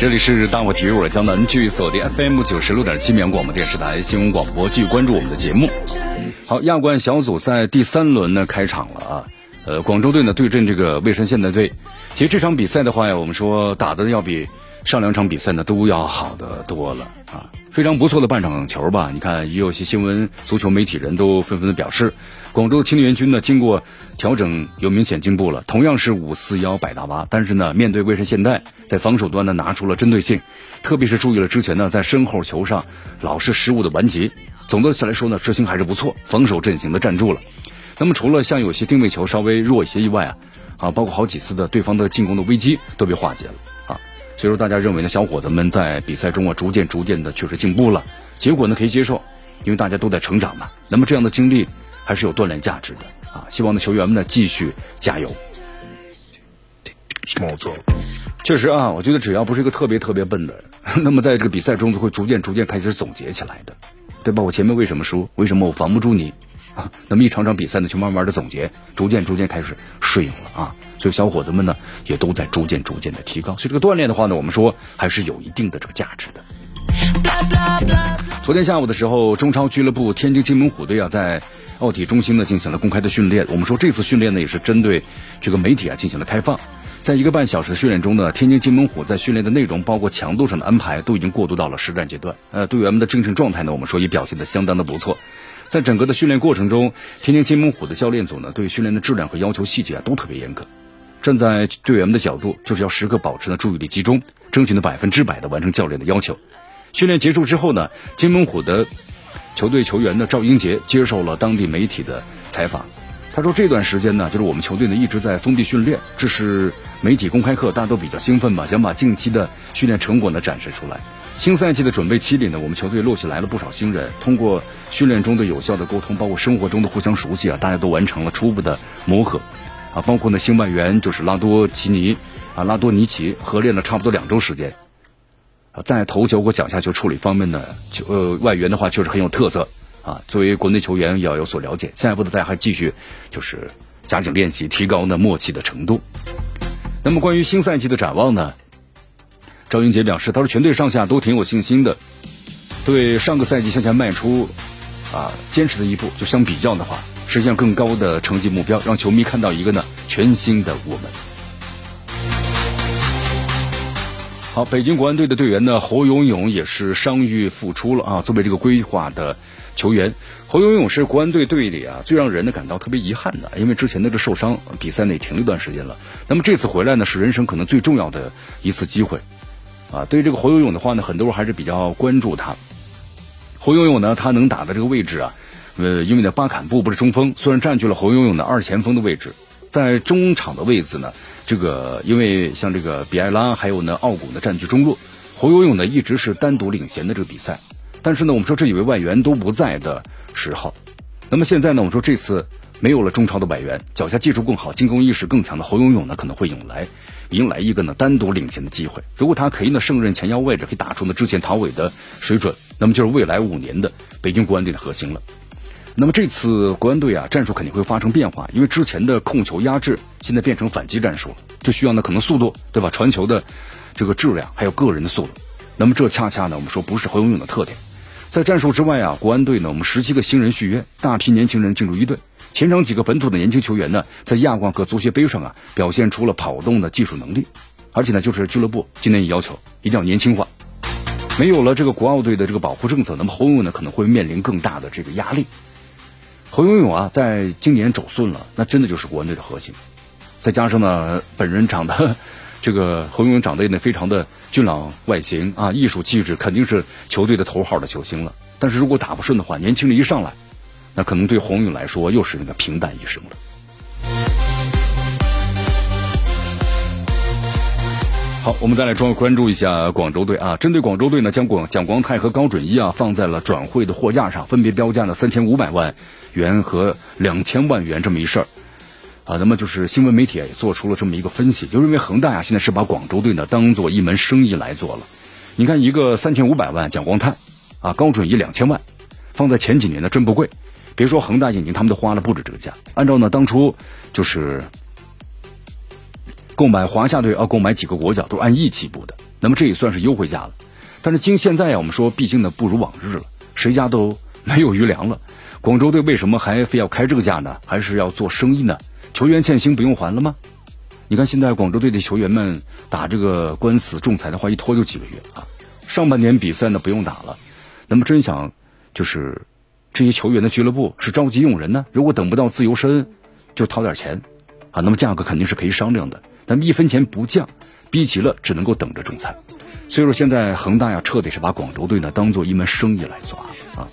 这里是大话体育，我是江南，继续锁定 FM 九十六点七绵广播电视台新闻广播，继续关注我们的节目。好，亚冠小组赛第三轮呢开场了啊，呃，广州队呢对阵这个蔚山现代队。其实这场比赛的话呀，我们说打的要比上两场比赛呢都要好的多了啊，非常不错的半场球吧。你看，也有些新闻足球媒体人都纷纷的表示，广州青年军呢经过。调整有明显进步了，同样是五四幺百大巴，但是呢，面对蔚山现代，在防守端呢拿出了针对性，特别是注意了之前呢在身后球上老是失误的顽疾。总的来说呢，执行还是不错，防守阵型的站住了。那么除了像有些定位球稍微弱一些以外啊，啊，包括好几次的对方的进攻的危机都被化解了。所以说大家认为呢，小伙子们在比赛中啊逐渐逐渐的确实进步了，结果呢可以接受，因为大家都在成长嘛。那么这样的经历还是有锻炼价值的。啊，希望呢球员们呢继续加油。确实啊，我觉得只要不是一个特别特别笨的人，那么在这个比赛中就会逐渐逐渐开始总结起来的，对吧？我前面为什么输？为什么我防不住你？啊，那么一场场比赛呢，就慢慢的总结，逐渐逐渐开始适应了啊。所以小伙子们呢，也都在逐渐逐渐的提高。所以这个锻炼的话呢，我们说还是有一定的这个价值的。昨天下午的时候，中超俱乐部天津津门虎队啊，在奥体中心呢进行了公开的训练。我们说这次训练呢也是针对这个媒体啊进行了开放。在一个半小时的训练中呢，天津津门虎在训练的内容包括强度上的安排都已经过渡到了实战阶段。呃，队员们的精神状态呢，我们说也表现的相当的不错。在整个的训练过程中，天津金门虎的教练组呢对训练的质量和要求细节啊都特别严格。站在队员们的角度，就是要时刻保持呢注意力集中，争取呢百分之百的完成教练的要求。训练结束之后呢，金门虎的球队球员呢赵英杰接受了当地媒体的采访。他说：“这段时间呢，就是我们球队呢一直在封闭训练，这是媒体公开课，大家都比较兴奋吧，想把近期的训练成果呢展示出来。新赛季的准备期里呢，我们球队陆续来了不少新人，通过训练中的有效的沟通，包括生活中的互相熟悉啊，大家都完成了初步的磨合啊，包括呢新外援就是拉多奇尼啊，拉多尼奇合练了差不多两周时间。”啊，在头球和脚下球处理方面呢，球呃外援的话确实很有特色啊。作为国内球员，也要有所了解。下一步呢，大家还继续就是加紧练习，提高呢默契的程度。那么关于新赛季的展望呢，赵英杰表示，他说全队上下都挺有信心的，对上个赛季向前迈出啊坚持的一步，就相比较的话，实现更高的成绩目标，让球迷看到一个呢全新的我们。好，北京国安队的队员呢，侯永永也是伤愈复出了啊。作为这个规划的球员，侯永永是国安队队里啊最让人呢感到特别遗憾的，因为之前的这受伤，比赛内停了一段时间了。那么这次回来呢，是人生可能最重要的一次机会啊。对于这个侯永永的话呢，很多人还是比较关注他。侯永永呢，他能打的这个位置啊，呃，因为呢巴坎布不是中锋，虽然占据了侯永永的二前锋的位置，在中场的位置呢。这个因为像这个比埃拉还有呢奥古呢占据中路，侯永永呢一直是单独领衔的这个比赛，但是呢我们说这几位外援都不在的时候，那么现在呢我们说这次没有了中超的外援，脚下技术更好、进攻意识更强的侯永永呢可能会迎来迎来一个呢单独领衔的机会。如果他可以呢胜任前腰位置，可以打出呢之前陶伟的水准，那么就是未来五年的北京国安队的核心了。那么这次国安队啊，战术肯定会发生变化，因为之前的控球压制，现在变成反击战术了，就需要呢可能速度，对吧？传球的这个质量，还有个人的速度。那么这恰恰呢，我们说不是侯永永的特点。在战术之外啊，国安队呢，我们十七个新人续约，大批年轻人进入一队。前场几个本土的年轻球员呢，在亚冠和足协杯上啊，表现出了跑动的技术能力。而且呢，就是俱乐部今年也要求一定要年轻化。没有了这个国奥队的这个保护政策，那么侯永永呢可能会面临更大的这个压力。侯永永啊，在今年走顺了，那真的就是国安队的核心。再加上呢，本人长得这个侯永永长得也非常的俊朗外形啊，艺术气质肯定是球队的头号的球星了。但是如果打不顺的话，年轻人一上来，那可能对侯永来说又是那个平淡一生了。好，我们再来关关注一下广州队啊。针对广州队呢，将广蒋光太和高准一啊放在了转会的货架上，分别标价了三千五百万元和两千万元这么一事儿啊。那么就是新闻媒体也做出了这么一个分析，就认为恒大呀现在是把广州队呢当做一门生意来做了。你看一个三千五百万蒋光太啊，高准一两千万，放在前几年呢真不贵。别说恒大引进，他们都花了不止这个价。按照呢当初就是。购买华夏队啊购买几个国脚都按亿起步的，那么这也算是优惠价了。但是经现在呀，我们说毕竟呢不如往日了，谁家都 没有余粮了。广州队为什么还非要开这个价呢？还是要做生意呢？球员欠薪不用还了吗？你看现在广州队的球员们打这个官司仲裁的话，一拖就几个月啊。上半年比赛呢不用打了，那么真想就是这些球员的俱乐部是着急用人呢？如果等不到自由身，就掏点钱啊，那么价格肯定是可以商量的。但一分钱不降，逼急了只能够等着仲裁。所以说现在恒大呀，彻底是把广州队呢当做一门生意来做啊。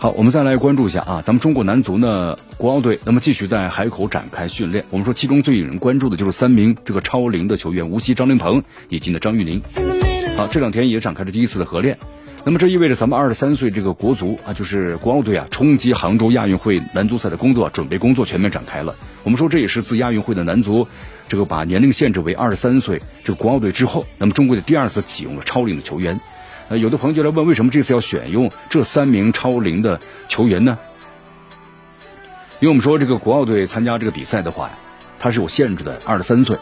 好，我们再来关注一下啊，咱们中国男足呢国奥队，那么继续在海口展开训练。我们说其中最引人关注的就是三名这个超龄的球员，无锡张琳芃以及呢张玉宁。好，这两天也展开了第一次的合练。那么这意味着咱们二十三岁这个国足啊，就是国奥队啊，冲击杭州亚运会男足赛的工作准备工作全面展开了。我们说这也是自亚运会的男足。这个把年龄限制为二十三岁，这个国奥队之后，那么中国队第二次启用了超龄的球员。呃，有的朋友就来问，为什么这次要选用这三名超龄的球员呢？因为我们说这个国奥队参加这个比赛的话呀，它是有限制的，二十三岁。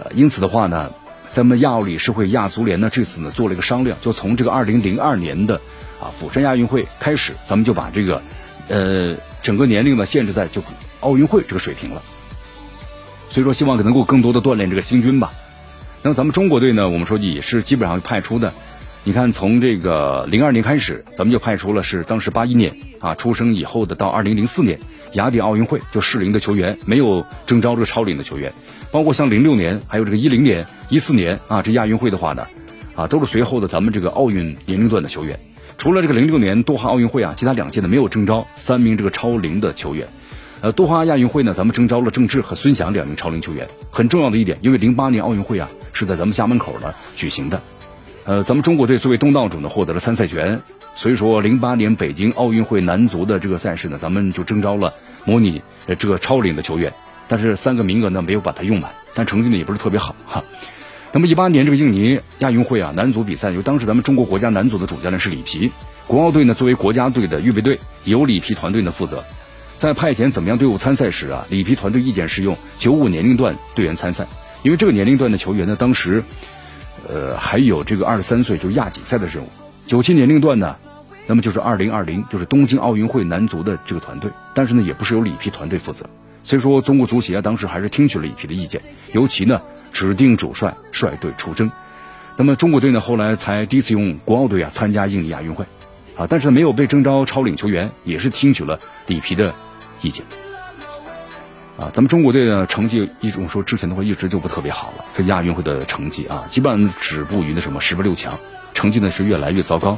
呃，因此的话呢，咱们亚奥理事会亚足联呢这次呢做了一个商量，就从这个二零零二年的啊釜山亚运会开始，咱们就把这个呃整个年龄呢限制在就奥运会这个水平了。所以说，希望能够更多的锻炼这个新军吧。那么咱们中国队呢，我们说也是基本上派出的。你看，从这个零二年开始，咱们就派出了是当时八一年啊出生以后的，到二零零四年雅典奥运会就适龄的球员，没有征召这个超龄的球员。包括像零六年，还有这个一零年、一四年啊，这亚运会的话呢，啊都是随后的咱们这个奥运年龄段的球员。除了这个零六年多哈奥运会啊，其他两届呢没有征召三名这个超龄的球员。呃，多哈亚运会呢，咱们征召了郑智和孙祥两名超龄球员。很重要的一点，因为零八年奥运会啊是在咱们家门口呢举行的，呃，咱们中国队作为东道主呢获得了参赛权，所以说零八年北京奥运会男足的这个赛事呢，咱们就征召了模拟呃这个超龄的球员，但是三个名额呢没有把它用满，但成绩呢也不是特别好哈。那么一八年这个印尼亚运会啊男足比赛，由当时咱们中国国家男足的主教练是里皮，国奥队呢作为国家队的预备队，由里皮团队呢负责。在派遣怎么样队伍参赛时啊，里皮团队意见是用九五年龄段队员参赛，因为这个年龄段的球员呢，当时，呃，还有这个二十三岁就是亚锦赛的任务。九七年龄段呢，那么就是二零二零就是东京奥运会男足的这个团队，但是呢，也不是由里皮团队负责。所以说，中国足协，当时还是听取了里皮的意见，尤其呢，指定主帅率队出征。那么中国队呢，后来才第一次用国奥队啊参加印尼亚运会，啊，但是没有被征召超领球员，也是听取了里皮的。意见啊，咱们中国队的成绩，一种说之前的话一直就不特别好了。这亚运会的成绩啊，基本上止步于那什么十不六强，成绩呢是越来越糟糕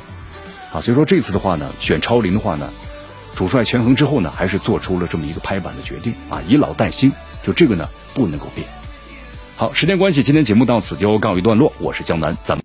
啊。所以说这次的话呢，选超龄的话呢，主帅权衡之后呢，还是做出了这么一个拍板的决定啊，以老带新，就这个呢不能够变。好，时间关系，今天节目到此就告一段落。我是江南，咱们。